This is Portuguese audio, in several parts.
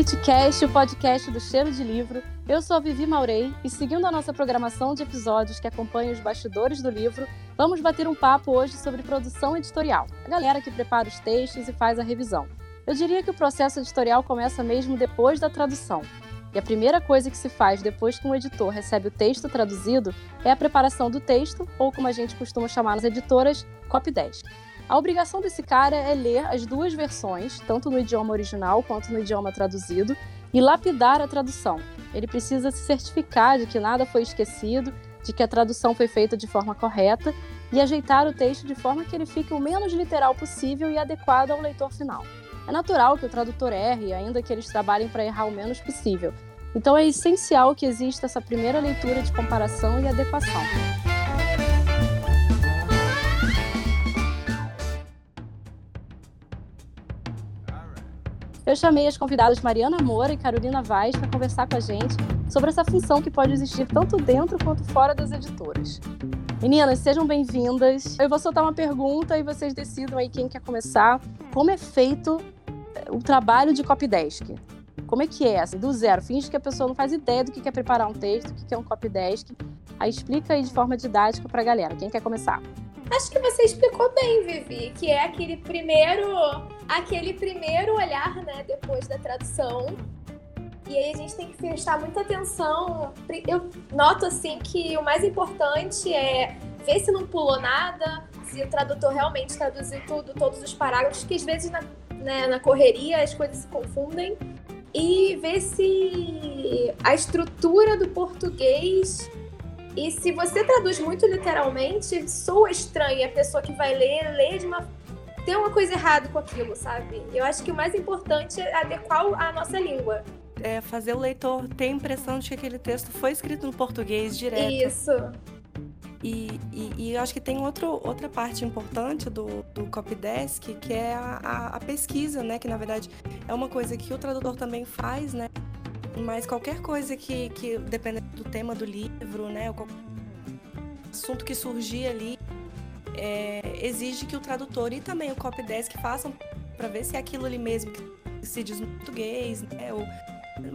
Litcast, o podcast do Cheiro de Livro. Eu sou a Vivi Maurei e, seguindo a nossa programação de episódios que acompanha os bastidores do livro, vamos bater um papo hoje sobre produção editorial. A galera que prepara os textos e faz a revisão. Eu diria que o processo editorial começa mesmo depois da tradução. E a primeira coisa que se faz depois que um editor recebe o texto traduzido é a preparação do texto, ou como a gente costuma chamar nas editoras, copydesk. A obrigação desse cara é ler as duas versões, tanto no idioma original quanto no idioma traduzido, e lapidar a tradução. Ele precisa se certificar de que nada foi esquecido, de que a tradução foi feita de forma correta e ajeitar o texto de forma que ele fique o menos literal possível e adequado ao leitor final. É natural que o tradutor erre, ainda que eles trabalhem para errar o menos possível. Então é essencial que exista essa primeira leitura de comparação e adequação. Eu chamei as convidadas Mariana Moura e Carolina Vaz para conversar com a gente sobre essa função que pode existir tanto dentro quanto fora das editoras. Meninas, sejam bem-vindas. Eu vou soltar uma pergunta e vocês decidam aí quem quer começar. Como é feito eh, o trabalho de copydesk? Como é que é, assim, do zero? Finge que a pessoa não faz ideia do que é preparar um texto, o que é um copydesk. Aí explica aí de forma didática para a galera. Quem quer começar? Acho que você explicou bem, Vivi, que é aquele primeiro, aquele primeiro olhar, né, depois da tradução. E aí a gente tem que prestar muita atenção. Eu noto assim que o mais importante é ver se não pulou nada, se o tradutor realmente traduziu tudo, todos os parágrafos, que às vezes na, né, na correria as coisas se confundem. E ver se a estrutura do português e se você traduz muito literalmente, soa estranho. a pessoa que vai ler, lê de uma. Tem uma coisa errada com aquilo, sabe? Eu acho que o mais importante é adequar a nossa língua. É fazer o leitor ter a impressão de que aquele texto foi escrito no português direto. Isso. E, e, e, eu acho que tem outro, outra parte importante do, do copydesk, que é a, a, a, pesquisa, né? Que na verdade é uma coisa que o tradutor também faz, né? Mas qualquer coisa que, que dependendo do tema do livro, né, o assunto que surgir ali, é, exige que o tradutor e também o copydesk façam para ver se é aquilo ali mesmo que se diz no português, né, ou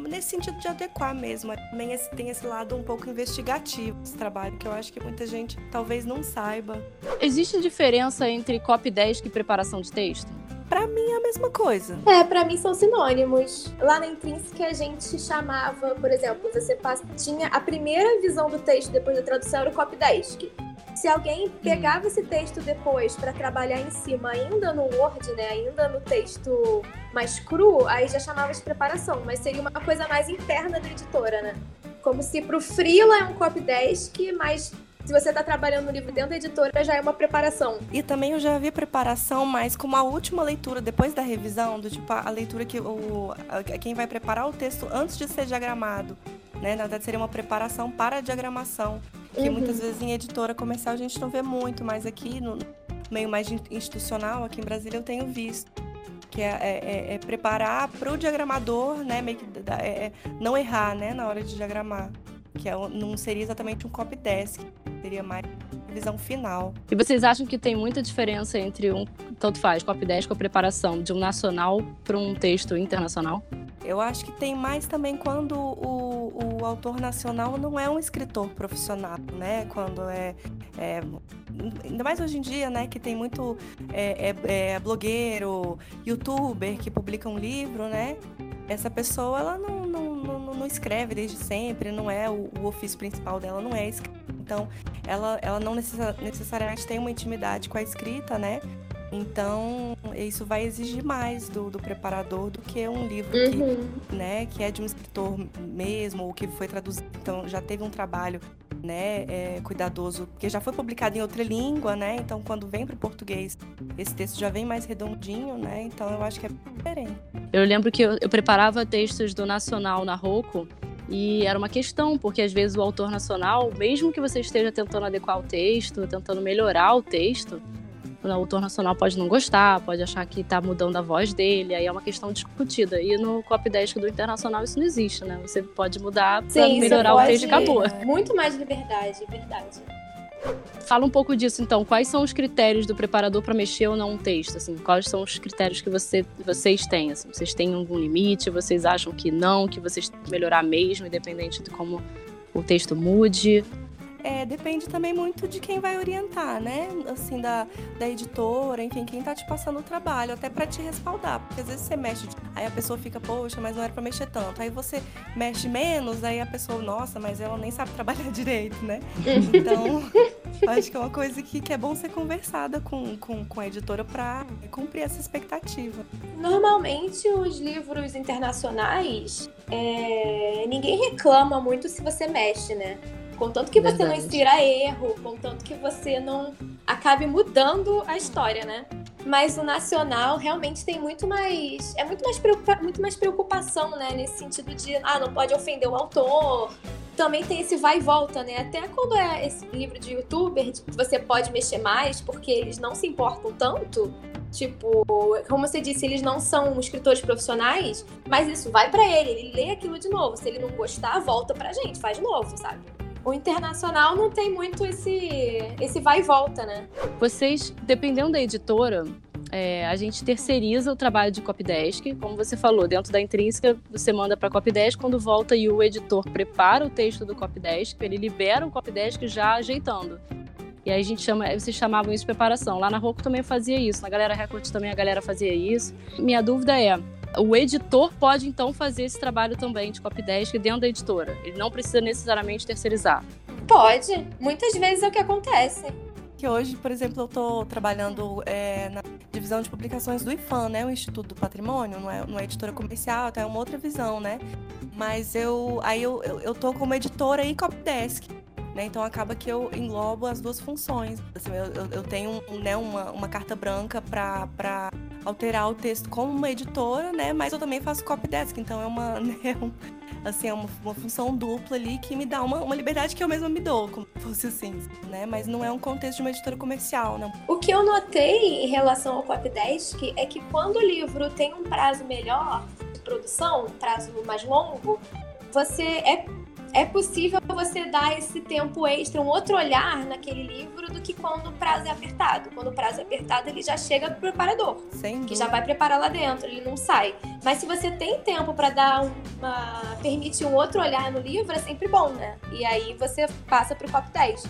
nesse sentido de adequar mesmo. Também esse, tem esse lado um pouco investigativo desse trabalho, que eu acho que muita gente talvez não saiba. Existe diferença entre copydesk e preparação de texto? Para mim é a mesma coisa. É, para mim são sinônimos. Lá na Intrínseca a gente chamava, por exemplo, você tinha a primeira visão do texto depois da tradução era o copydesk. Se alguém pegava esse texto depois para trabalhar em cima, ainda no Word, né, ainda no texto mais cru, aí já chamava de preparação, mas seria uma coisa mais interna da editora, né? Como se pro freela é um copydesk, mas se você está trabalhando no livro dentro da editora, já é uma preparação. E também eu já vi preparação mais como a última leitura, depois da revisão, do tipo a leitura que o, quem vai preparar o texto antes de ser diagramado. Né? Na verdade, seria uma preparação para a diagramação. Que uhum. muitas vezes em editora comercial a gente não vê muito, mas aqui no meio mais institucional, aqui em Brasília, eu tenho visto que é, é, é, é preparar para o diagramador, né, meio que é, é, não errar, né, na hora de diagramar, que é, não seria exatamente um copy desk seria mais visão final. E vocês acham que tem muita diferença entre um, tanto faz, copy 10 com a preparação de um nacional para um texto internacional? Eu acho que tem mais também quando o, o autor nacional não é um escritor profissional, né? Quando é, é ainda mais hoje em dia, né? Que tem muito é, é, é, blogueiro, youtuber que publica um livro, né? Essa pessoa, ela não, não, não, escreve desde sempre, não é o, o ofício principal dela, não é escrever então, ela, ela não necessariamente tem uma intimidade com a escrita, né? Então, isso vai exigir mais do, do preparador do que um livro uhum. que, né, que é de um escritor mesmo, ou que foi traduzido. Então, já teve um trabalho né, é, cuidadoso, porque já foi publicado em outra língua, né? Então, quando vem para o português, esse texto já vem mais redondinho, né? Então, eu acho que é diferente. Eu lembro que eu, eu preparava textos do Nacional na Rocco e era uma questão, porque às vezes o autor nacional, mesmo que você esteja tentando adequar o texto, tentando melhorar o texto, o autor nacional pode não gostar, pode achar que está mudando a voz dele, aí é uma questão discutida. E no copydesk do internacional isso não existe, né? Você pode mudar para melhorar o texto e acabou. Muito mais liberdade, verdade. Fala um pouco disso, então. Quais são os critérios do preparador para mexer ou não um texto? Assim, quais são os critérios que você, vocês têm? Assim, vocês têm algum limite? Vocês acham que não? Que vocês têm que melhorar mesmo, independente de como o texto mude? É, depende também muito de quem vai orientar, né? Assim, da, da editora, enfim, quem tá te passando o trabalho, até para te respaldar. Porque às vezes você mexe, aí a pessoa fica, poxa, mas não era para mexer tanto. Aí você mexe menos, aí a pessoa, nossa, mas ela nem sabe trabalhar direito, né? Então, acho que é uma coisa que, que é bom ser conversada com, com, com a editora para cumprir essa expectativa. Normalmente, os livros internacionais, é... ninguém reclama muito se você mexe, né? Contanto que Verdade. você não insira erro, contanto que você não acabe mudando a história, né? Mas o nacional realmente tem muito mais. É muito mais, preocupa, muito mais preocupação, né? Nesse sentido de, ah, não pode ofender o autor. Também tem esse vai e volta, né? Até quando é esse livro de youtuber, você pode mexer mais, porque eles não se importam tanto. Tipo, como você disse, eles não são escritores profissionais, mas isso vai para ele, ele lê aquilo de novo. Se ele não gostar, volta pra gente, faz de novo, sabe? O internacional não tem muito esse, esse vai e volta, né? Vocês, dependendo da editora, é, a gente terceiriza o trabalho de copydesk, como você falou, dentro da intrínseca você manda para copydesk, quando volta e o editor prepara o texto do copydesk, ele libera o copydesk já ajeitando. E aí a gente chama, vocês chamavam isso de preparação. Lá na Roku também fazia isso, na Galera Record também a galera fazia isso. Minha dúvida é, o editor pode então fazer esse trabalho também de copydesk dentro da editora. Ele não precisa necessariamente terceirizar. Pode. Muitas vezes é o que acontece. Que hoje, por exemplo, eu estou trabalhando é, na divisão de publicações do IFAM, né? O Instituto do Patrimônio, não é, não é editora comercial, até é uma outra visão, né? Mas eu aí eu, eu, eu tô como editora e copydesk. Né? Então acaba que eu englobo as duas funções. Assim, eu, eu, tenho né, uma, uma carta branca para alterar o texto como uma editora, né? Mas eu também faço copy desk, então é uma, né, um, assim, é uma, uma, função dupla ali que me dá uma, uma liberdade que eu mesma me dou, como fosse assim, né? Mas não é um contexto de uma editora comercial, não. O que eu notei em relação ao copy desk é que quando o livro tem um prazo melhor de produção, um prazo mais longo, você é é possível você dar esse tempo extra, um outro olhar naquele livro do que quando o prazo é apertado. Quando o prazo é apertado, ele já chega pro preparador, que já vai preparar lá dentro, ele não sai. Mas se você tem tempo para dar uma permitir um outro olhar no livro, é sempre bom, né? E aí você passa pro desk.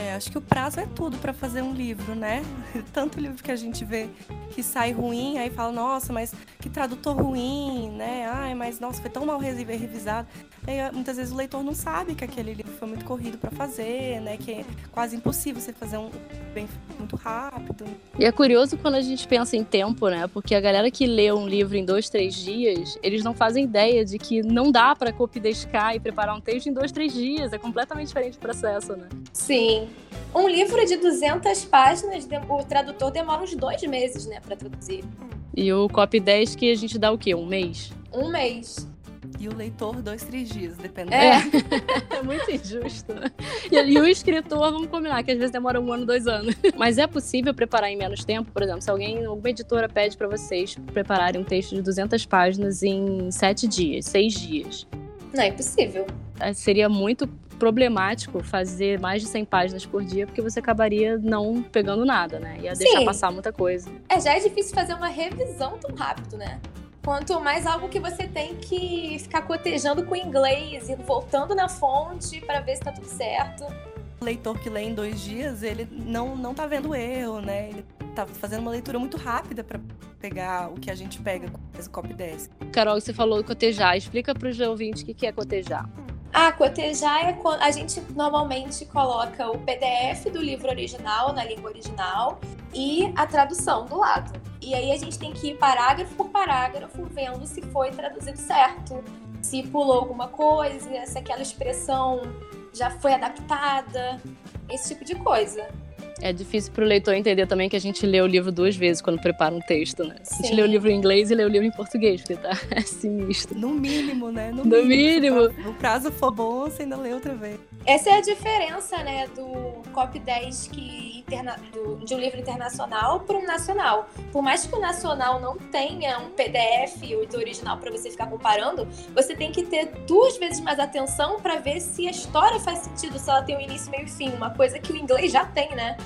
É, acho que o prazo é tudo para fazer um livro, né? Tanto livro que a gente vê que sai ruim, aí fala, nossa, mas que tradutor ruim, né? Ai, mas nossa, foi tão mal revisado. E, muitas vezes o leitor não sabe que aquele livro foi muito corrido para fazer, né? Que é quase impossível você fazer um bem muito rápido. E é curioso quando a gente pensa em tempo, né? Porque a galera que lê um livro em dois, três dias, eles não fazem ideia de que não dá para copidescar e preparar um texto em dois, três dias. É completamente diferente o processo, né? Sim. Um livro de 200 páginas, o tradutor demora uns dois meses, né, para traduzir. E o copy 10 que a gente dá o quê? Um mês? Um mês. E o leitor, dois, três dias, dependendo. É, é muito injusto. E, e, o escritor, vamos combinar, que às vezes demora um ano, dois anos. Mas é possível preparar em menos tempo? Por exemplo, se alguém, alguma editora pede para vocês prepararem um texto de 200 páginas em sete dias, seis dias. Não, é impossível. É, seria muito problemático fazer mais de 100 páginas por dia, porque você acabaria não pegando nada, né? Ia deixar Sim. passar muita coisa. É, já é difícil fazer uma revisão tão rápido, né? Quanto mais algo que você tem que ficar cotejando com o inglês e voltando na fonte para ver se tá tudo certo. O leitor que lê em dois dias, ele não, não tá vendo erro, né? Ele tá fazendo uma leitura muito rápida para pegar o que a gente pega com esse copy desk. Carol, você falou cotejar. Explica para os ouvintes o que é cotejar. Ah, cotejar é quando a gente normalmente coloca o PDF do livro original na língua original e a tradução do lado. E aí a gente tem que ir parágrafo por parágrafo vendo se foi traduzido certo, se pulou alguma coisa, se aquela expressão já foi adaptada, esse tipo de coisa. É difícil para o leitor entender também que a gente lê o livro duas vezes quando prepara um texto, né? Sim. A gente lê o livro em inglês e lê o livro em português, porque tá é sinistro. No mínimo, né? No, no mínimo. mínimo. O prazo for bom, você ainda lê outra vez. Essa é a diferença, né, do COP 10 que interna do, de um livro internacional para um nacional. Por mais que o nacional não tenha um PDF ou do original para você ficar comparando, você tem que ter duas vezes mais atenção para ver se a história faz sentido, se ela tem um início, meio e fim, uma coisa que o inglês já tem, né?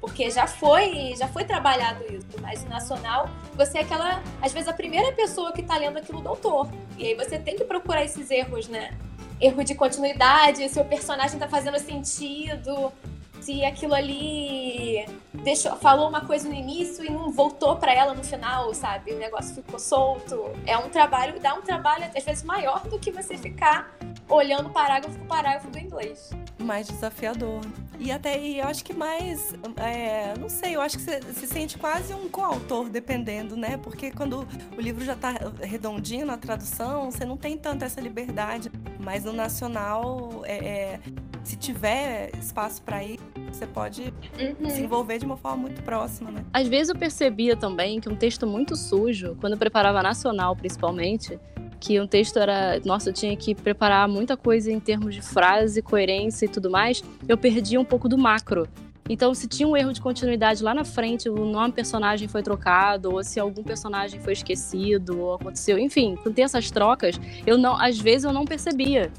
Porque já foi já foi trabalhado isso. Mas nacional, você é aquela, às vezes, a primeira pessoa que está lendo aquilo do autor. E aí você tem que procurar esses erros, né? Erro de continuidade, se o personagem está fazendo sentido, se aquilo ali deixou, falou uma coisa no início e não voltou para ela no final, sabe? O negócio ficou solto. É um trabalho, dá um trabalho às vezes maior do que você ficar olhando parágrafo por parágrafo do inglês. Mais desafiador. E até, e eu acho que mais, é, não sei, eu acho que você se sente quase um coautor, dependendo, né? Porque quando o livro já tá redondinho na tradução, você não tem tanta essa liberdade. Mas no nacional, é, é, se tiver espaço para ir, você pode uhum. se envolver de uma forma muito próxima, né? Às vezes eu percebia também que um texto muito sujo, quando eu preparava nacional principalmente, que um texto era, nossa, eu tinha que preparar muita coisa em termos de frase, coerência e tudo mais, eu perdia um pouco do macro. Então, se tinha um erro de continuidade lá na frente, o nome personagem foi trocado, ou se algum personagem foi esquecido, ou aconteceu, enfim, quando tem essas trocas, eu não, às vezes eu não percebia.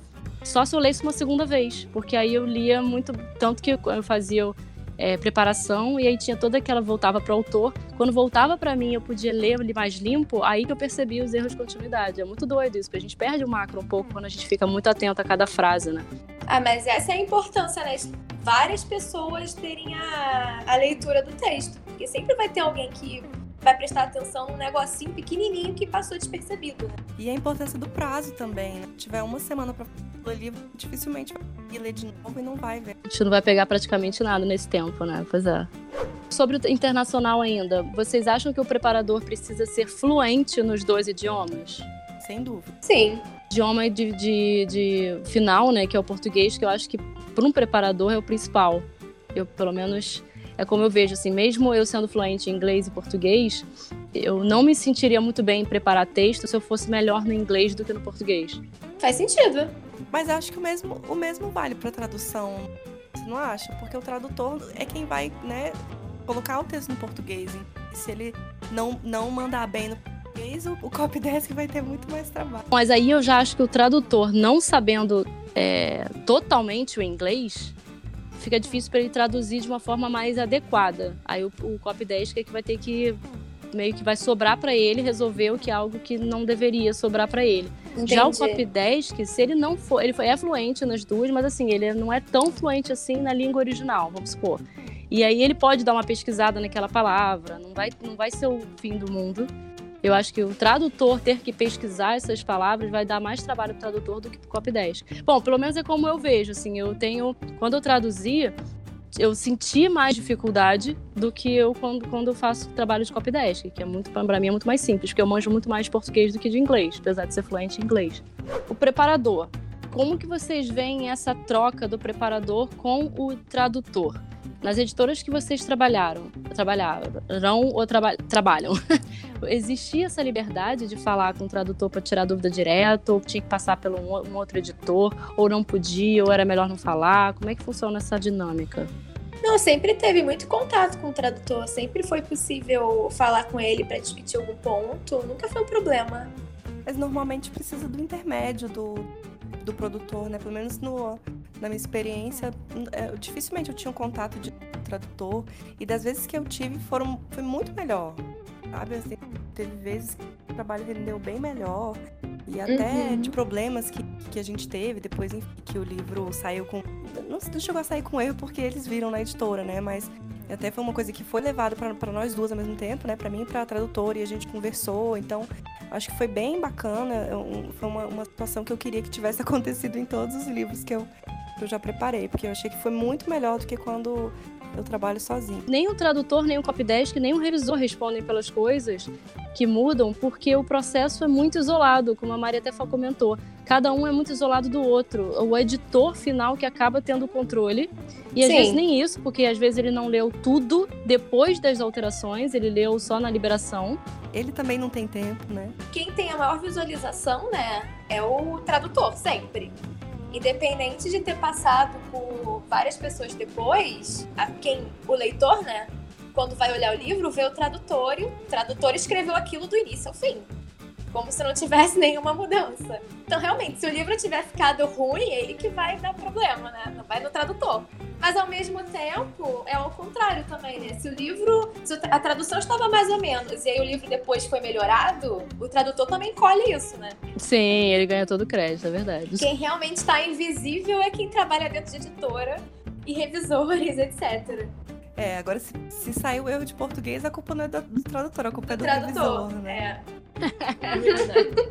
Só se eu lesse uma segunda vez, porque aí eu lia muito, tanto que eu fazia é, preparação e aí tinha toda aquela voltava para o autor. Quando voltava para mim, eu podia ler mais limpo, aí que eu percebi os erros de continuidade. É muito doido isso, porque a gente perde o macro um pouco quando a gente fica muito atento a cada frase, né? Ah, mas essa é a importância, né? Várias pessoas terem a, a leitura do texto, porque sempre vai ter alguém que vai prestar atenção num negocinho pequenininho que passou despercebido. Né? E a importância do prazo também, né? Se tiver uma semana para ler o livro, dificilmente vai ler de novo e não vai ver. A gente não vai pegar praticamente nada nesse tempo, né? Pois é. Sobre o internacional ainda, vocês acham que o preparador precisa ser fluente nos dois idiomas? Sem dúvida. Sim. Idioma de, de, de final, né, que é o português, que eu acho que para um preparador é o principal. Eu, pelo menos, é como eu vejo, assim, mesmo eu sendo fluente em inglês e português, eu não me sentiria muito bem em preparar texto se eu fosse melhor no inglês do que no português. Faz sentido. Mas acho que o mesmo, o mesmo vale para tradução, você não acha? Porque o tradutor é quem vai, né, colocar o texto no português. Hein? Se ele não, não mandar bem no português, o, o copydesk vai ter muito mais trabalho. Mas aí eu já acho que o tradutor, não sabendo é, totalmente o inglês, fica difícil para ele traduzir de uma forma mais adequada. Aí o, o copy desk é que vai ter que meio que vai sobrar para ele resolver o que é algo que não deveria sobrar para ele. Entendi. Já o copy desk, se ele não for, ele é fluente nas duas, mas assim, ele não é tão fluente assim na língua original, vamos supor. E aí ele pode dar uma pesquisada naquela palavra, não vai, não vai ser o fim do mundo. Eu acho que o tradutor ter que pesquisar essas palavras vai dar mais trabalho para o tradutor do que para o copy 10. Bom, pelo menos é como eu vejo, assim, eu tenho, quando eu traduzia, eu senti mais dificuldade do que eu quando, quando eu faço trabalho de copy 10, que é muito para mim é muito mais simples, porque eu manjo muito mais português do que de inglês, apesar de ser fluente em inglês. O preparador. Como que vocês veem essa troca do preparador com o tradutor? Nas editoras que vocês trabalharam, trabalharam ou traba trabalham, existia essa liberdade de falar com o tradutor para tirar dúvida direto, ou tinha que passar pelo um, um outro editor, ou não podia, ou era melhor não falar? Como é que funciona essa dinâmica? Não, sempre teve muito contato com o tradutor, sempre foi possível falar com ele para discutir algum ponto, nunca foi um problema. Mas normalmente precisa do intermédio do, do produtor, né? Pelo menos no, na minha experiência, é, dificilmente eu tinha um contato de tradutor. E das vezes que eu tive, foram, foi muito melhor. Sabe? Assim, teve vezes que o trabalho rendeu bem melhor. E até uhum. de problemas que, que a gente teve depois enfim, que o livro saiu com. Não, não chegou a sair com erro porque eles viram na editora, né? Mas até foi uma coisa que foi levada para nós duas ao mesmo tempo, né? Para mim e para a tradutora, e a gente conversou. Então, acho que foi bem bacana. Foi uma, uma situação que eu queria que tivesse acontecido em todos os livros que eu, que eu já preparei, porque eu achei que foi muito melhor do que quando eu trabalho sozinho. Nem o tradutor, nem o copydesk, nem o revisor respondem pelas coisas que mudam, porque o processo é muito isolado, como a Maria até comentou. Cada um é muito isolado do outro. O editor final que acaba tendo o controle. E às Sim. vezes nem isso, porque às vezes ele não leu tudo depois das alterações, ele leu só na liberação. Ele também não tem tempo, né? Quem tem a maior visualização, né, é o tradutor, sempre independente de ter passado por várias pessoas depois, a, quem o leitor, né, quando vai olhar o livro, vê o tradutor e o tradutor escreveu aquilo do início ao fim como se não tivesse nenhuma mudança. Então, realmente, se o livro tiver ficado ruim, é ele que vai dar problema, né? Não vai no tradutor. Mas ao mesmo tempo, é ao contrário também, né? Se o livro, se a tradução estava mais ou menos, e aí o livro depois foi melhorado, o tradutor também colhe isso, né? Sim, ele ganha todo o crédito, é verdade. Quem realmente está invisível é quem trabalha dentro de editora e revisores, etc. É, agora se, se saiu erro de português, a culpa não é do, do tradutor, a culpa é do, do tradutor, revisor, né? É. É verdade.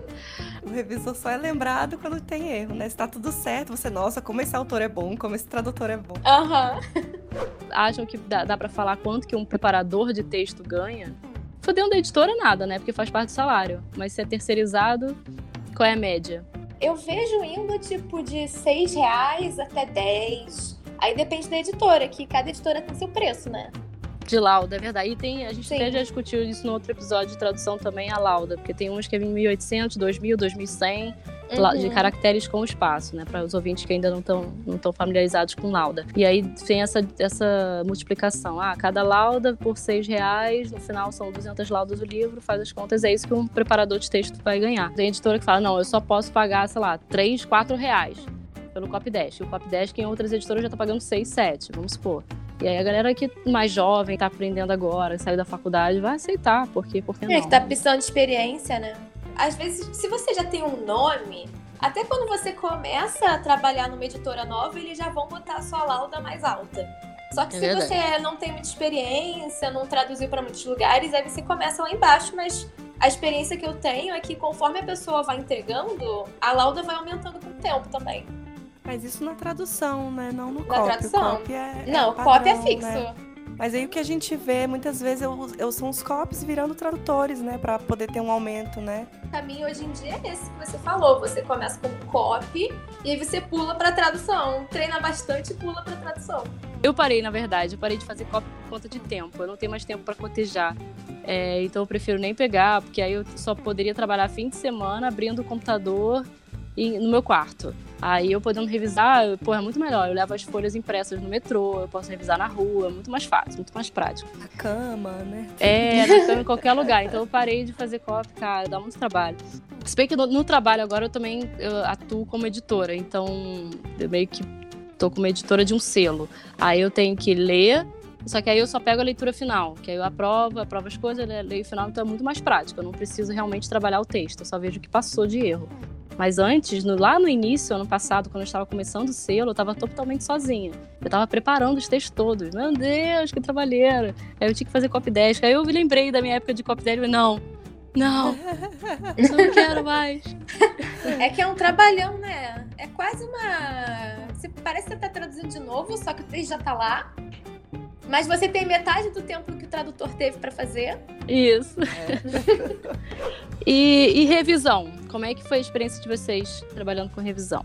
o revisor só é lembrado quando tem erro, né? Se tá tudo certo, você, nossa, como esse autor é bom, como esse tradutor é bom. Aham. Uhum. Acham que dá, dá para falar quanto que um preparador de texto ganha? Fodendo da editora, nada, né? Porque faz parte do salário. Mas se é terceirizado, qual é a média? Eu vejo indo tipo de 6 reais até 10. Aí depende da editora, que cada editora tem seu preço, né? de lauda, é verdade. E tem, a gente Sim. até já discutiu isso no outro episódio de tradução também, a lauda, porque tem uns que é 1800, 2000, 2100, uhum. de caracteres com espaço, né, para os ouvintes que ainda não estão não tão familiarizados com lauda. E aí tem essa, essa multiplicação. Ah, cada lauda por seis reais, no final são 200 laudas do livro, faz as contas, é isso que um preparador de texto vai ganhar. Tem editora que fala, não, eu só posso pagar, sei lá, 3, 4 reais pelo Copydesk. O Copydesk em outras editoras já está pagando 6, 7, vamos supor. E aí a galera que mais jovem, tá aprendendo agora, saiu da faculdade, vai aceitar, porque, porque não? É, que tá precisando de experiência, né? Às vezes, se você já tem um nome, até quando você começa a trabalhar numa editora nova, eles já vão botar a sua lauda mais alta. Só que é se verdade. você não tem muita experiência, não traduziu para muitos lugares, aí você começa lá embaixo, mas a experiência que eu tenho é que conforme a pessoa vai entregando, a lauda vai aumentando com o tempo também. Mas isso na tradução, né? Não no na copy. tradução? O copy é, é Não, o copy é fixo. Né? Mas aí o que a gente vê, muitas vezes, eu, eu são os copies virando tradutores, né? Pra poder ter um aumento, né? O caminho hoje em dia é esse que você falou. Você começa com copy e aí você pula pra tradução. Treina bastante e pula pra tradução. Eu parei, na verdade. Eu parei de fazer copy por conta de tempo. Eu não tenho mais tempo para cotejar. É, então eu prefiro nem pegar, porque aí eu só poderia trabalhar fim de semana abrindo o computador no meu quarto. Aí eu podendo revisar, pô, é muito melhor. Eu levo as folhas impressas no metrô, eu posso revisar na rua, é muito mais fácil, muito mais prático. Na cama, né? É, na cama em qualquer lugar. Então eu parei de fazer copy, cara, dá muito trabalho. Se bem que no, no trabalho agora eu também eu atuo como editora, então eu meio que tô como editora de um selo. Aí eu tenho que ler, só que aí eu só pego a leitura final, que aí eu aprovo, aprovo as coisas, leio o final, então é muito mais prático. Eu não preciso realmente trabalhar o texto, eu só vejo o que passou de erro. Mas antes, no, lá no início, ano passado, quando eu estava começando o selo, eu estava totalmente sozinha. Eu estava preparando os textos todos. Meu Deus, que trabalheira. Aí eu tinha que fazer copy desk. Aí eu me lembrei da minha época de copy desk e não, não, não quero mais. É que é um trabalhão, né? É quase uma. Você parece que você tá traduzindo de novo, só que o texto já tá lá. Mas você tem metade do tempo que o tradutor teve para fazer. Isso. É. e, e, revisão? Como é que foi a experiência de vocês trabalhando com revisão?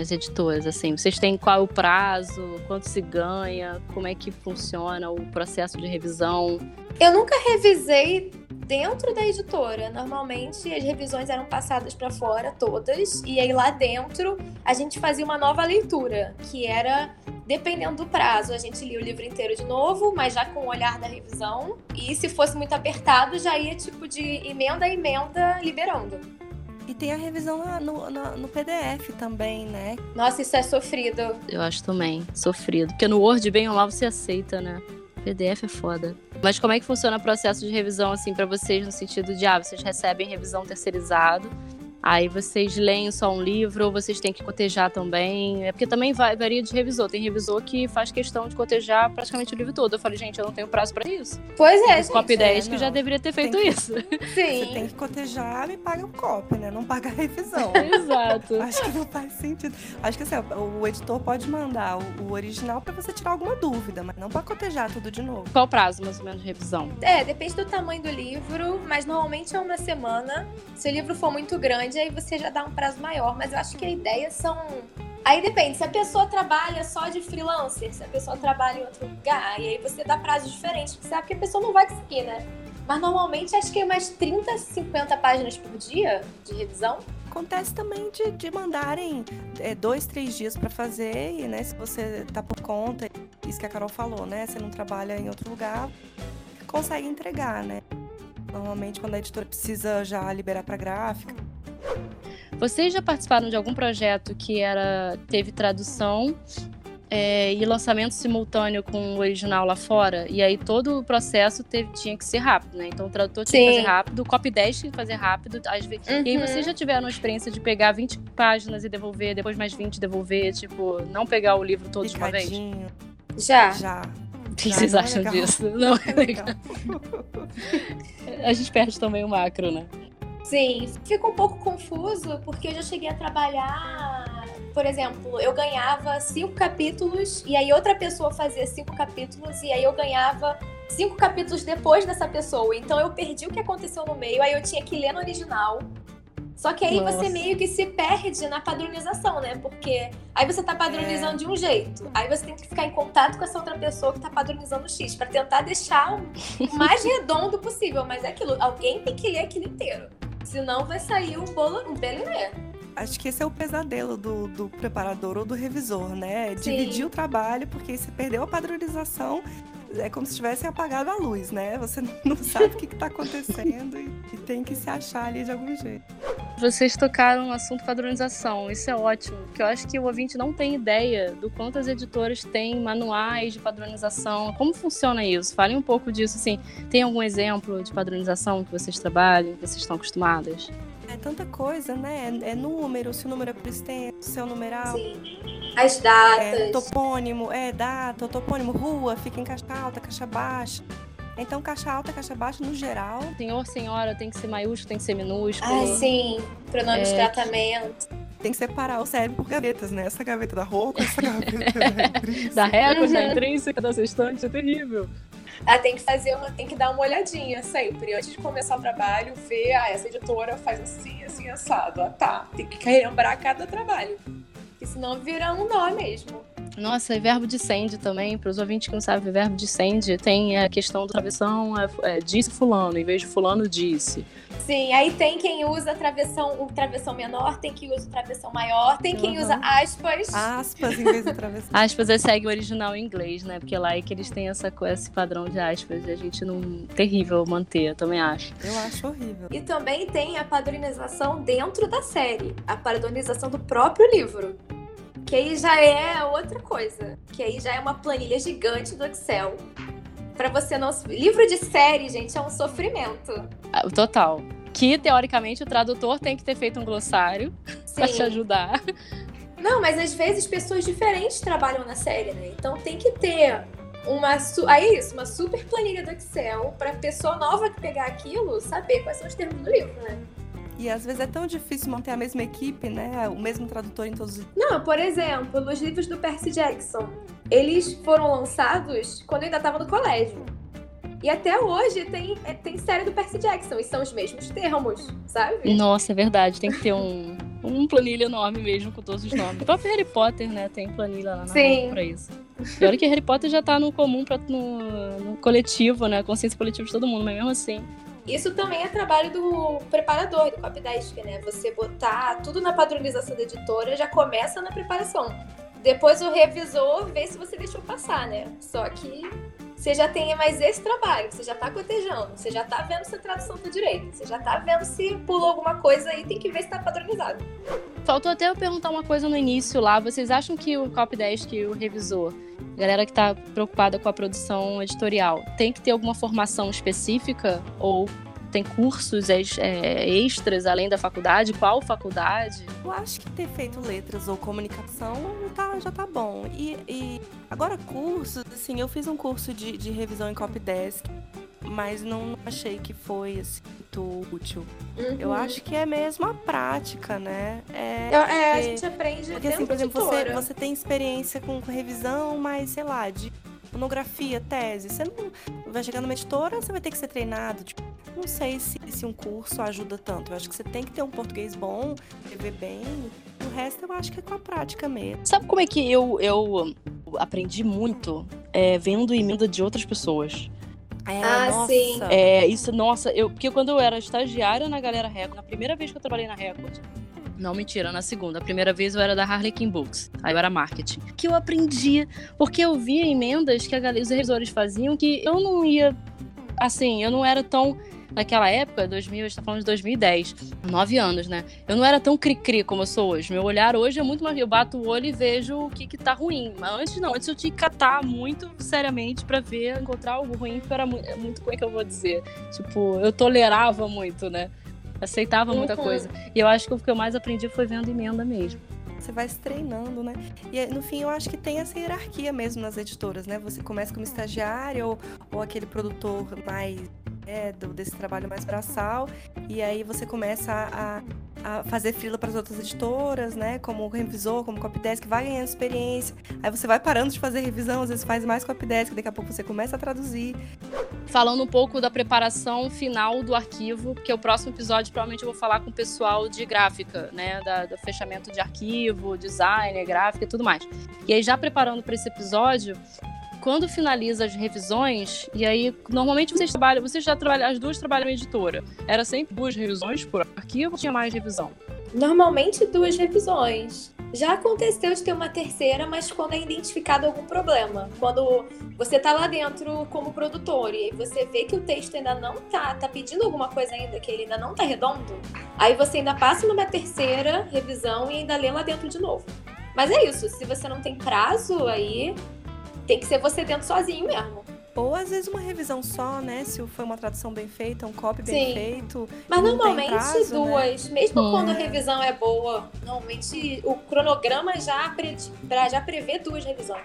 As editoras, assim, vocês têm qual é o prazo, quanto se ganha, como é que funciona o processo de revisão? Eu nunca revisei dentro da editora. Normalmente as revisões eram passadas para fora todas e aí lá dentro a gente fazia uma nova leitura, que era dependendo do prazo, a gente lia o livro inteiro de novo, mas já com o olhar da revisão. E se fosse muito apertado, já ia tipo de emenda a emenda liberando. E tem a revisão no, no, no, PDF também, né? Nossa, isso é sofrido. Eu acho também, sofrido. Porque no Word, bem ou mal, você aceita, né? PDF é foda. Mas como é que funciona o processo de revisão, assim, para vocês, no sentido de, ah, vocês recebem revisão terceirizado, Aí vocês leem só um livro ou vocês têm que cotejar também. É porque também vai, varia de revisor. Tem revisor que faz questão de cotejar praticamente o livro todo. Eu falei, gente, eu não tenho prazo para isso. Pois é, gente. Copy 10 é, que já deveria ter feito que, isso. Sim. Você tem que cotejar e paga o copy, né? Não paga a revisão. Exato. Acho que não faz sentido. Acho que assim, o editor pode mandar o, original para você tirar alguma dúvida, mas não para cotejar tudo de novo. Qual o prazo, mais ou menos, de revisão? É, depende do tamanho do livro, mas normalmente é uma semana. Se o livro for muito grande, grande, aí você já dá um prazo maior. Mas eu acho que a ideia são. Aí depende, se a pessoa trabalha só de freelancer, se a pessoa trabalha em outro lugar, e aí você dá prazos diferentes, porque sabe que a pessoa não vai conseguir, né? Mas normalmente acho que é mais 30, 50 páginas por dia de revisão. acontece também de, de mandarem é, dois, três dias para fazer, e né, se você tá por conta, isso que a Carol falou, né? Você não trabalha em outro lugar, consegue entregar, né? Normalmente quando a editora precisa já liberar para gráfica. Vocês já participaram de algum projeto que era teve tradução é, e lançamento simultâneo com o original lá fora, e aí todo o processo teve, tinha que ser rápido, né? Então o tradutor tinha Sim. que fazer rápido, o copy 10 tinha que fazer rápido. Às vezes... Uhum. E aí vocês já tiveram a experiência de pegar 20 páginas e devolver, depois mais 20 devolver, tipo, não pegar o livro todo de uma vez? Já. Já. O que vocês é acham é disso? Não é legal. a gente perde também o macro, né? Sim, fica um pouco confuso porque eu já cheguei a trabalhar por exemplo, eu ganhava cinco capítulos e aí outra pessoa fazia cinco capítulos e aí eu ganhava cinco capítulos depois dessa pessoa. Então eu perdi o que aconteceu no meio, aí eu tinha que ler no original. Só que aí Nossa. você meio que se perde na padronização, né? Porque aí você tá padronizando é. de um jeito. Aí você tem que ficar em contato com essa outra pessoa que tá padronizando o X para tentar deixar o mais redondo possível. Mas é aquilo, alguém tem que ler aquilo inteiro. Senão vai sair um bolo, um belimé. Acho que esse é o pesadelo do, do preparador ou do revisor, né? Dividir o trabalho, porque se perdeu a padronização, é como se tivesse apagado a luz, né? Você não sabe o que está acontecendo e, e, tem que se achar ali de algum jeito. Vocês tocaram no assunto padronização, isso é ótimo, porque eu acho que o ouvinte não tem ideia do quanto as editoras têm manuais de padronização, como funciona isso? Falem um pouco disso, assim, tem algum exemplo de padronização que vocês trabalham, que vocês estão acostumadas? É tanta coisa, né? É, é número, se o número é por extenso, se é o numeral. Sim. As datas. É, topônimo, é data, topônimo, rua, fica em caixa alta, caixa baixa. Então, caixa alta, caixa baixa, no geral. Senhor, senhora, tem que ser maiúsculo, tem que ser minúsculo. Ah, sim. Pronome é... de tratamento. Tem que separar o cérebro por gavetas, né? Essa gaveta da roupa, essa gaveta da intrínseca. da régua, da intrínseca, da sextante, é terrível. Ah, tem que fazer uma, tem que dar uma olhadinha sempre. Antes de começar o trabalho, ver, ah, essa editora faz assim, assim, assado. Ah, tá. Tem que lembrar cada trabalho. Porque senão vira um nó mesmo. Nossa, e verbo de send também, para os ouvintes que não sabem, verbo de send tem a questão do travessão, é, é, disse fulano, em vez de fulano disse. Sim, aí tem quem usa travessão, o travessão menor, tem quem usa o travessão maior, tem quem uhum. usa aspas. Aspas em vez de travessão. aspas é segue o original em inglês, né? Porque lá é que eles têm essa, esse padrão de aspas e a gente não. terrível manter, eu também acho. Eu acho horrível. E também tem a padronização dentro da série, a padronização do próprio livro. Que aí já é outra coisa. Que aí já é uma planilha gigante do Excel. Para você não. Livro de série, gente, é um sofrimento. Ah, total. Que, teoricamente, o tradutor tem que ter feito um glossário para te ajudar. Não, mas às vezes pessoas diferentes trabalham na série, né? Então tem que ter uma. Aí é isso, uma super planilha do Excel para pessoa nova que pegar aquilo saber quais são os termos do livro, né? E às vezes é tão difícil manter a mesma equipe, né? O mesmo tradutor em todos os. Não, por exemplo, nos livros do Percy Jackson, eles foram lançados quando eu ainda estava no colégio. E até hoje tem, é, tem série do Percy Jackson, e são os mesmos termos, sabe? Nossa, é verdade. Tem que ter um, um planilha enorme mesmo com todos os nomes. O próprio Harry Potter, né? Tem planilha lá na Sim. pra isso. E olha que Harry Potter já tá no comum, pra, no, no coletivo, né? Consciência coletiva de todo mundo, mas mesmo assim. Isso também é trabalho do preparador, do copydesk, né? Você botar tudo na padronização da editora já começa na preparação. Depois o revisor vê se você deixou passar, né? Só que você já tem mais esse trabalho, você já tá cotejando, você já tá vendo se a tradução tá direita, você já tá vendo se pulou alguma coisa aí, tem que ver se tá padronizado. Faltou até eu perguntar uma coisa no início lá, vocês acham que o copydesk, o revisor, galera que tá preocupada com a produção editorial, tem que ter alguma formação específica ou tem cursos é, extras além da faculdade? Qual faculdade? Eu acho que ter feito letras ou comunicação tá, já tá bom. E, e agora cursos, assim, eu fiz um curso de, de revisão em Copydesk, mas não achei que foi assim, muito útil. Uhum. Eu acho que é mesmo a prática, né? É, é porque, a gente aprende Porque, assim, por exemplo, você, você tem experiência com, com revisão, mas, sei lá, de monografia, tese. Você não vai chegar numa editora, você vai ter que ser treinado. Tipo, não sei se, se um curso ajuda tanto. Eu acho que você tem que ter um português bom, escrever bem. O resto eu acho que é com a prática mesmo. Sabe como é que eu, eu aprendi muito é, vendo emenda de outras pessoas? É, ah, nossa. sim. É, isso, nossa, eu, porque quando eu era estagiária na Galera Record, na primeira vez que eu trabalhei na Record, Não, mentira, na segunda. A primeira vez eu era da Harlequin Books, aí eu era marketing. Que eu aprendi, porque eu via emendas que a, os revisores faziam que eu não ia. Assim, eu não era tão naquela época, 2000, a gente tá falando de 2010, nove anos, né? Eu não era tão cri-cri como eu sou hoje. Meu olhar hoje é muito mais. Eu bato o olho e vejo o que, que tá ruim. Mas antes não, antes eu tinha que catar muito seriamente para ver, encontrar algo ruim, porque era muito, é muito, como é que eu vou dizer? Tipo, eu tolerava muito, né? Aceitava muita uhum. coisa. E eu acho que o que eu mais aprendi foi vendo emenda mesmo você vai se treinando, né? E no fim eu acho que tem essa hierarquia mesmo nas editoras, né? Você começa como estagiário ou, ou aquele produtor mais é, do, desse trabalho mais braçal, e aí você começa a, a fazer fila para as outras editoras, né? Como revisor, como copydesk, vai ganhando experiência. Aí você vai parando de fazer revisão, às vezes faz mais copydesk, daqui a pouco você começa a traduzir. Falando um pouco da preparação final do arquivo, porque o próximo episódio provavelmente eu vou falar com o pessoal de gráfica, né? Da, do fechamento de arquivo, design, gráfica e tudo mais. E aí, já preparando para esse episódio, quando finaliza as revisões, e aí normalmente vocês trabalham, vocês já trabalham, as duas trabalham em editora. Era sempre duas revisões por arquivo tinha mais revisão? Normalmente duas revisões. Já aconteceu de ter uma terceira, mas quando é identificado algum problema. Quando você tá lá dentro como produtor e você vê que o texto ainda não tá, tá pedindo alguma coisa ainda, que ele ainda não tá redondo, aí você ainda passa numa terceira revisão e ainda lê lá dentro de novo. Mas é isso, se você não tem prazo, aí tem que ser você dentro sozinho mesmo. Ou às vezes uma revisão só, né? Se foi uma tradução bem feita, um copy bem Sim. feito. Mas normalmente prazo, né? duas. Né? Mesmo quando a revisão é boa, normalmente o cronograma já, pre... já prevê duas revisões.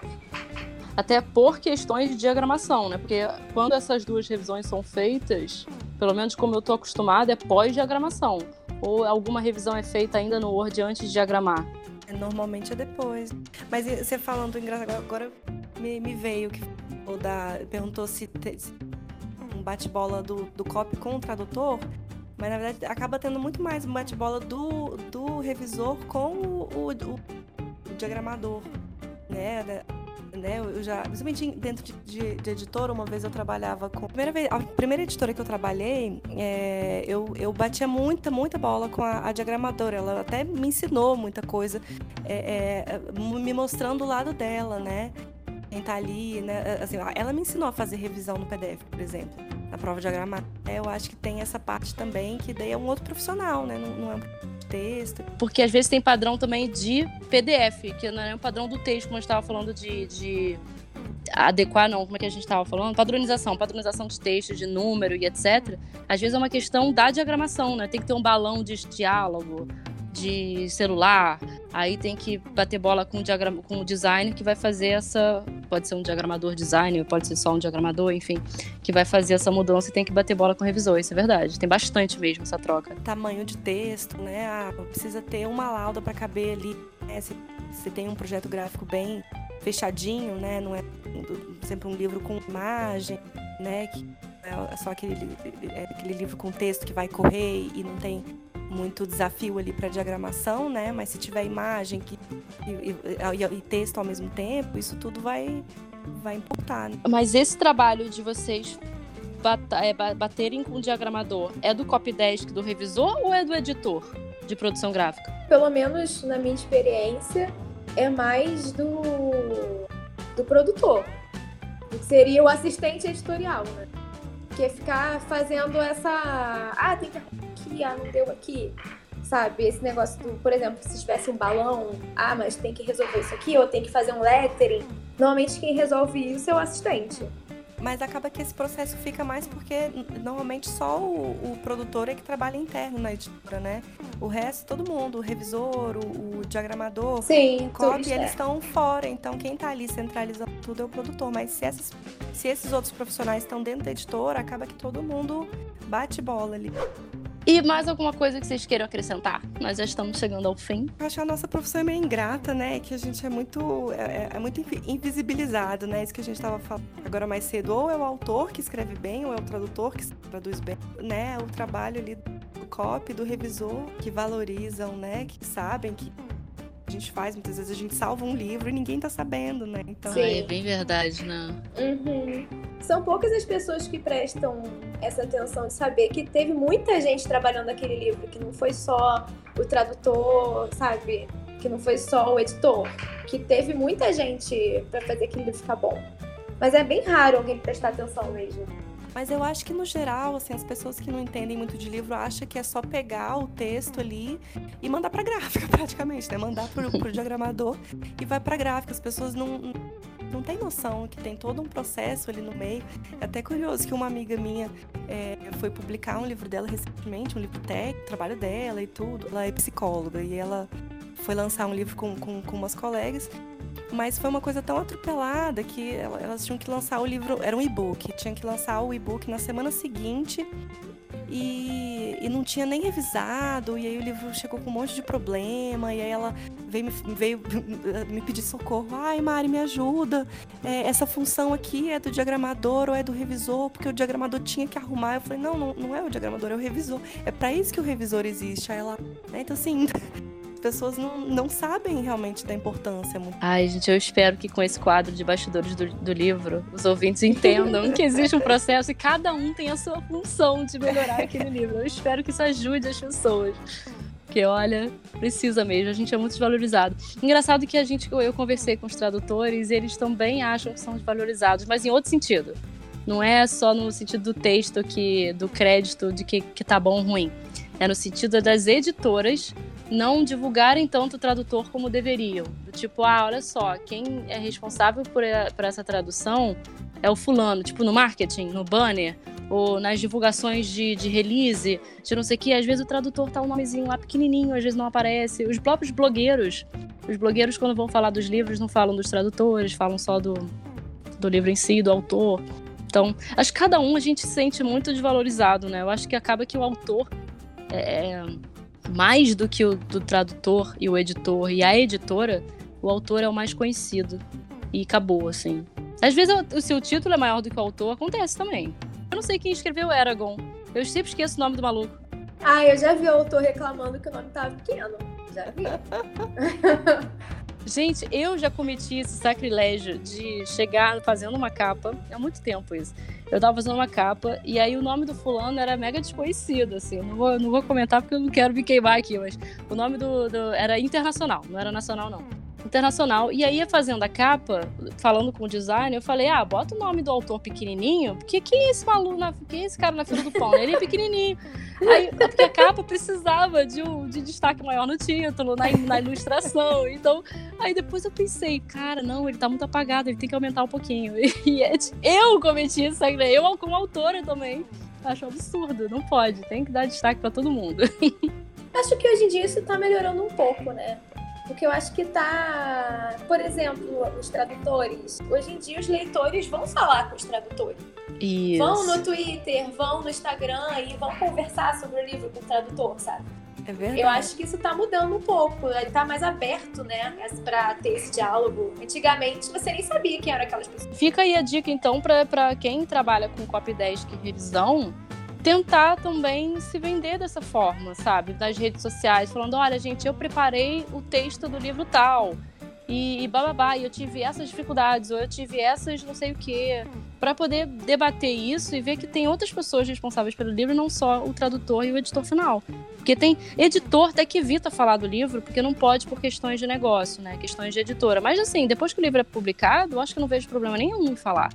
Até por questões de diagramação, né? Porque quando essas duas revisões são feitas, pelo menos como eu tô acostumada, é pós-diagramação. Ou alguma revisão é feita ainda no Word antes de diagramar. Normalmente é depois. Mas você falando engraçado, agora me, me veio que o da, perguntou se, se um bate-bola do, do copy com o tradutor, mas na verdade acaba tendo muito mais um bate-bola do, do revisor com o, o, o diagramador, né? né? Eu já, principalmente dentro de, de, de, editora, uma vez eu trabalhava com. A primeira, vez, a primeira editora que eu trabalhei, é, eu, eu batia muita, muita bola com a, a, diagramadora. Ela até me ensinou muita coisa, é, é, me mostrando o lado dela, né? Quem tá ali, né? Assim, ela me ensinou a fazer revisão no PDF, por exemplo, na prova de diagramática. Eu acho que tem essa parte também, que daí é um outro profissional, né? Não, não é um texto. Porque às vezes tem padrão também de PDF, que não é um padrão do texto, como a gente estava falando de, de adequar, não, como é que a gente estava falando? Padronização, padronização de texto, de número e etc. Às vezes é uma questão da diagramação, né? Tem que ter um balão de diálogo, de celular, aí tem que bater bola com o, diagrama, com o design que vai fazer essa. Pode ser um diagramador design, pode ser só um diagramador, enfim, que vai fazer essa mudança e tem que bater bola com o revisor, isso é verdade. Tem bastante mesmo essa troca. Tamanho de texto, né? Ah, precisa ter uma lauda para caber ali. Né? Se, se tem um projeto gráfico bem fechadinho, né? Não é sempre um livro com imagem, né? Que é só aquele, é aquele livro com texto que vai correr e não tem muito desafio ali para diagramação, né? Mas se tiver imagem que, e, e, e, texto ao mesmo tempo, isso tudo vai, vai importar. Né? Mas esse trabalho de vocês é, baterem com o diagramador é do copydesk do revisor ou é do editor de produção gráfica? Pelo menos na minha experiência, é mais do, do produtor. Seria o assistente editorial, né? Que ficar fazendo essa. Ah, tem que aqui, ah, não deu aqui. Sabe? Esse negócio do, por exemplo, se tivesse um balão, ah, mas tem que resolver isso aqui, ou tem que fazer um lettering. Normalmente quem resolve isso é o assistente. Mas acaba que esse processo fica mais porque normalmente só o, o, produtor é que trabalha interno na editora, né? O resto, todo mundo, o revisor, o, o diagramador, Sim, o copy, eles estão fora. Então quem está ali centralizando tudo é o produtor. Mas se, essas, se esses outros profissionais estão dentro da editora, acaba que todo mundo bate bola ali. E mais alguma coisa que vocês queiram acrescentar? Nós já estamos chegando ao fim. Eu acho que a nossa profissão é meio ingrata, né? Que a gente é muito, é, é muito invisibilizado, né? Isso que a gente estava falando agora mais cedo. Ou é o autor que escreve bem, ou é o tradutor que traduz bem, né? O trabalho ali do copy, do revisor, que valorizam, né? Que sabem que a gente faz, muitas vezes a gente salva um livro e ninguém tá sabendo, né? Então, Sim. é bem verdade, né? Uhum. São poucas as pessoas que prestam essa atenção de saber que teve muita gente trabalhando naquele livro, que não foi só o tradutor, sabe? Que não foi só o editor, que teve muita gente para fazer aquele livro ficar bom. Mas é bem raro alguém prestar atenção mesmo. Mas eu acho que no geral, assim, as pessoas que não entendem muito de livro acham que é só pegar o texto ali e mandar para gráfica, praticamente, né? Mandar pro, pro diagramador e vai para gráfica. As pessoas não não têm noção que tem todo um processo ali no meio. É até curioso que uma amiga minha é, foi publicar um livro dela recentemente, um livro técnico, trabalho dela e tudo. Ela é psicóloga e ela foi lançar um livro com, com, com umas colegas mas foi uma coisa tão atropelada que elas tinham que lançar o livro, era um e-book, tinha que lançar o e-book na semana seguinte e, e, não tinha nem revisado, e aí o livro chegou com um monte de problema, e aí ela veio me, veio me pedir socorro. Ai, Mari, me ajuda. É, essa função aqui é do diagramador ou é do revisor, porque o diagramador tinha que arrumar. Eu falei, não, não, não é o diagramador, é o revisor. É para isso que o revisor existe. Aí ela, né? Então, assim, pessoas não, não sabem realmente da importância. Ai, gente, eu espero que com esse quadro de bastidores do, do livro, os ouvintes entendam que existe um processo e cada um tem a sua função de melhorar aquele livro. Eu espero que isso ajude as pessoas. Porque, olha, precisa mesmo, a gente é muito desvalorizado. Engraçado que a gente, eu conversei com os tradutores eles também acham que são desvalorizados, mas em outro sentido. Não é só no sentido do texto, que do crédito, de que, que tá bom ou ruim. É no sentido das editoras não divulgarem tanto o tradutor como deveriam. Tipo, ah, olha só, quem é responsável por, por essa tradução é o fulano, tipo no marketing, no banner, ou nas divulgações de, de release, de não sei o que, às vezes o tradutor tá um nomezinho lá pequenininho, às vezes não aparece. Os próprios blogueiros, os blogueiros quando vão falar dos livros não falam dos tradutores, falam só do, do livro em si, do autor. Então, acho que cada um a gente se sente muito desvalorizado, né? Eu acho que acaba que o autor é, mais do que o do tradutor e o editor e a editora, o autor é o mais conhecido. E acabou, assim. Às vezes, o seu título é maior do que o autor, acontece também. Eu não sei quem escreveu Eragon. Eu sempre esqueço o nome do maluco. Ah, eu já vi o autor reclamando que o nome tava pequeno. Já vi. Gente, eu já cometi esse sacrilégio de chegar fazendo uma capa, há muito tempo isso. Eu tava fazendo uma capa e aí o nome do fulano era mega desconhecido, assim. Não vou, não vou comentar porque eu não quero me queimar aqui, mas o nome do, do era internacional, não era nacional, não internacional. E aí, fazendo a capa, falando com o designer, eu falei: ah, bota o nome do autor pequenininho, porque quem é esse maluco, na, quem é esse cara na fila do pão? Ele é pequenininho. Aí, porque a capa precisava de, um, de destaque maior no título, na, na ilustração. Então, aí depois eu pensei: cara, não, ele tá muito apagado, ele tem que aumentar um pouquinho. E é, eu cometi isso, eu como autora também. Acho absurdo, não pode, tem que dar destaque para todo mundo. Acho que hoje em dia isso tá melhorando um pouco, né? Porque eu acho que tá. Por exemplo, os tradutores. Hoje em dia, os leitores vão falar com os tradutores. Isso. Vão no Twitter, vão no Instagram e vão conversar sobre o livro com o tradutor, sabe? É verdade. Eu acho que isso tá mudando um pouco. Ele tá mais aberto, né? Pra ter esse diálogo. Antigamente, você nem sabia quem eram aquelas pessoas. Fica aí a dica, então, pra, pra quem trabalha com copy desk e revisão tentar também se vender dessa forma, sabe? Nas redes sociais, falando: olha, gente, eu preparei o texto do livro tal. E, e bababá, e eu tive essas dificuldades, ou eu tive essas não sei o quê, para poder debater isso e ver que tem outras pessoas responsáveis pelo livro, não só o tradutor e o editor final. Porque tem editor até que evita falar do livro, porque não pode por questões de negócio, né? Questões de editora. Mas assim, depois que o livro é publicado, eu acho que não vejo problema nenhum em falar.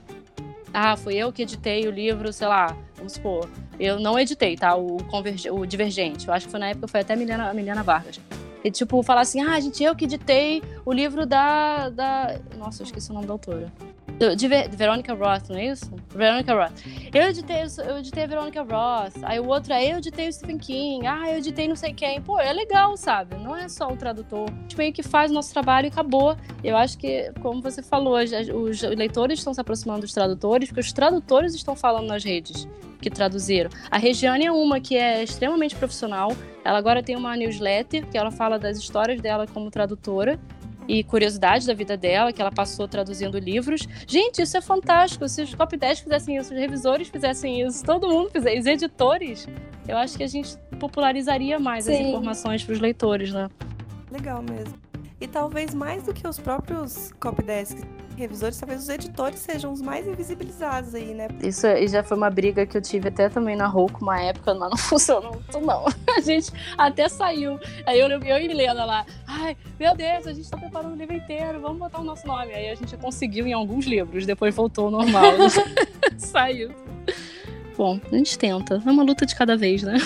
Ah, fui eu que editei o livro, sei lá, vamos supor, eu não editei, tá? O, Converge... o Divergente. Eu acho que foi na época, foi até a Milena, a Milena Vargas. E, tipo, falar assim, ah, gente, eu que editei o livro da... da... Nossa, eu esqueci o nome da autora de, de Veronica Roth, não é isso? Veronica Roth. Eu editei, eu editei a Veronica Roth. Aí o outro é eu editei o Stephen King. Ah, eu editei não sei quem. Pô, é legal, sabe? Não é só o tradutor. A gente meio que faz o nosso trabalho e acabou. Eu acho que, como você falou, os leitores estão se aproximando dos tradutores, porque os tradutores estão falando nas redes que traduziram. A Regiane é uma que é extremamente profissional. Ela agora tem uma newsletter que ela fala das histórias dela como tradutora e curiosidade da vida dela, que ela passou traduzindo livros. Gente, isso é fantástico. Se os copy 10 fizessem isso, os revisores fizessem isso, todo mundo fizesse, os editores, eu acho que a gente popularizaria mais Sim. as informações para os leitores, né? Legal mesmo. E talvez mais do que os próprios copydesks revisores, talvez os editores sejam os mais invisibilizados aí, né? Isso já foi uma briga que eu tive até também na Roku uma época, mas não funcionou muito, não. A gente até saiu. Aí eu, eu e Milena lá, ai, meu Deus, a gente tá preparando o livro inteiro, vamos botar o nosso nome. Aí a gente conseguiu em alguns livros, depois voltou ao normal. saiu. Bom, a gente tenta. É uma luta de cada vez, né?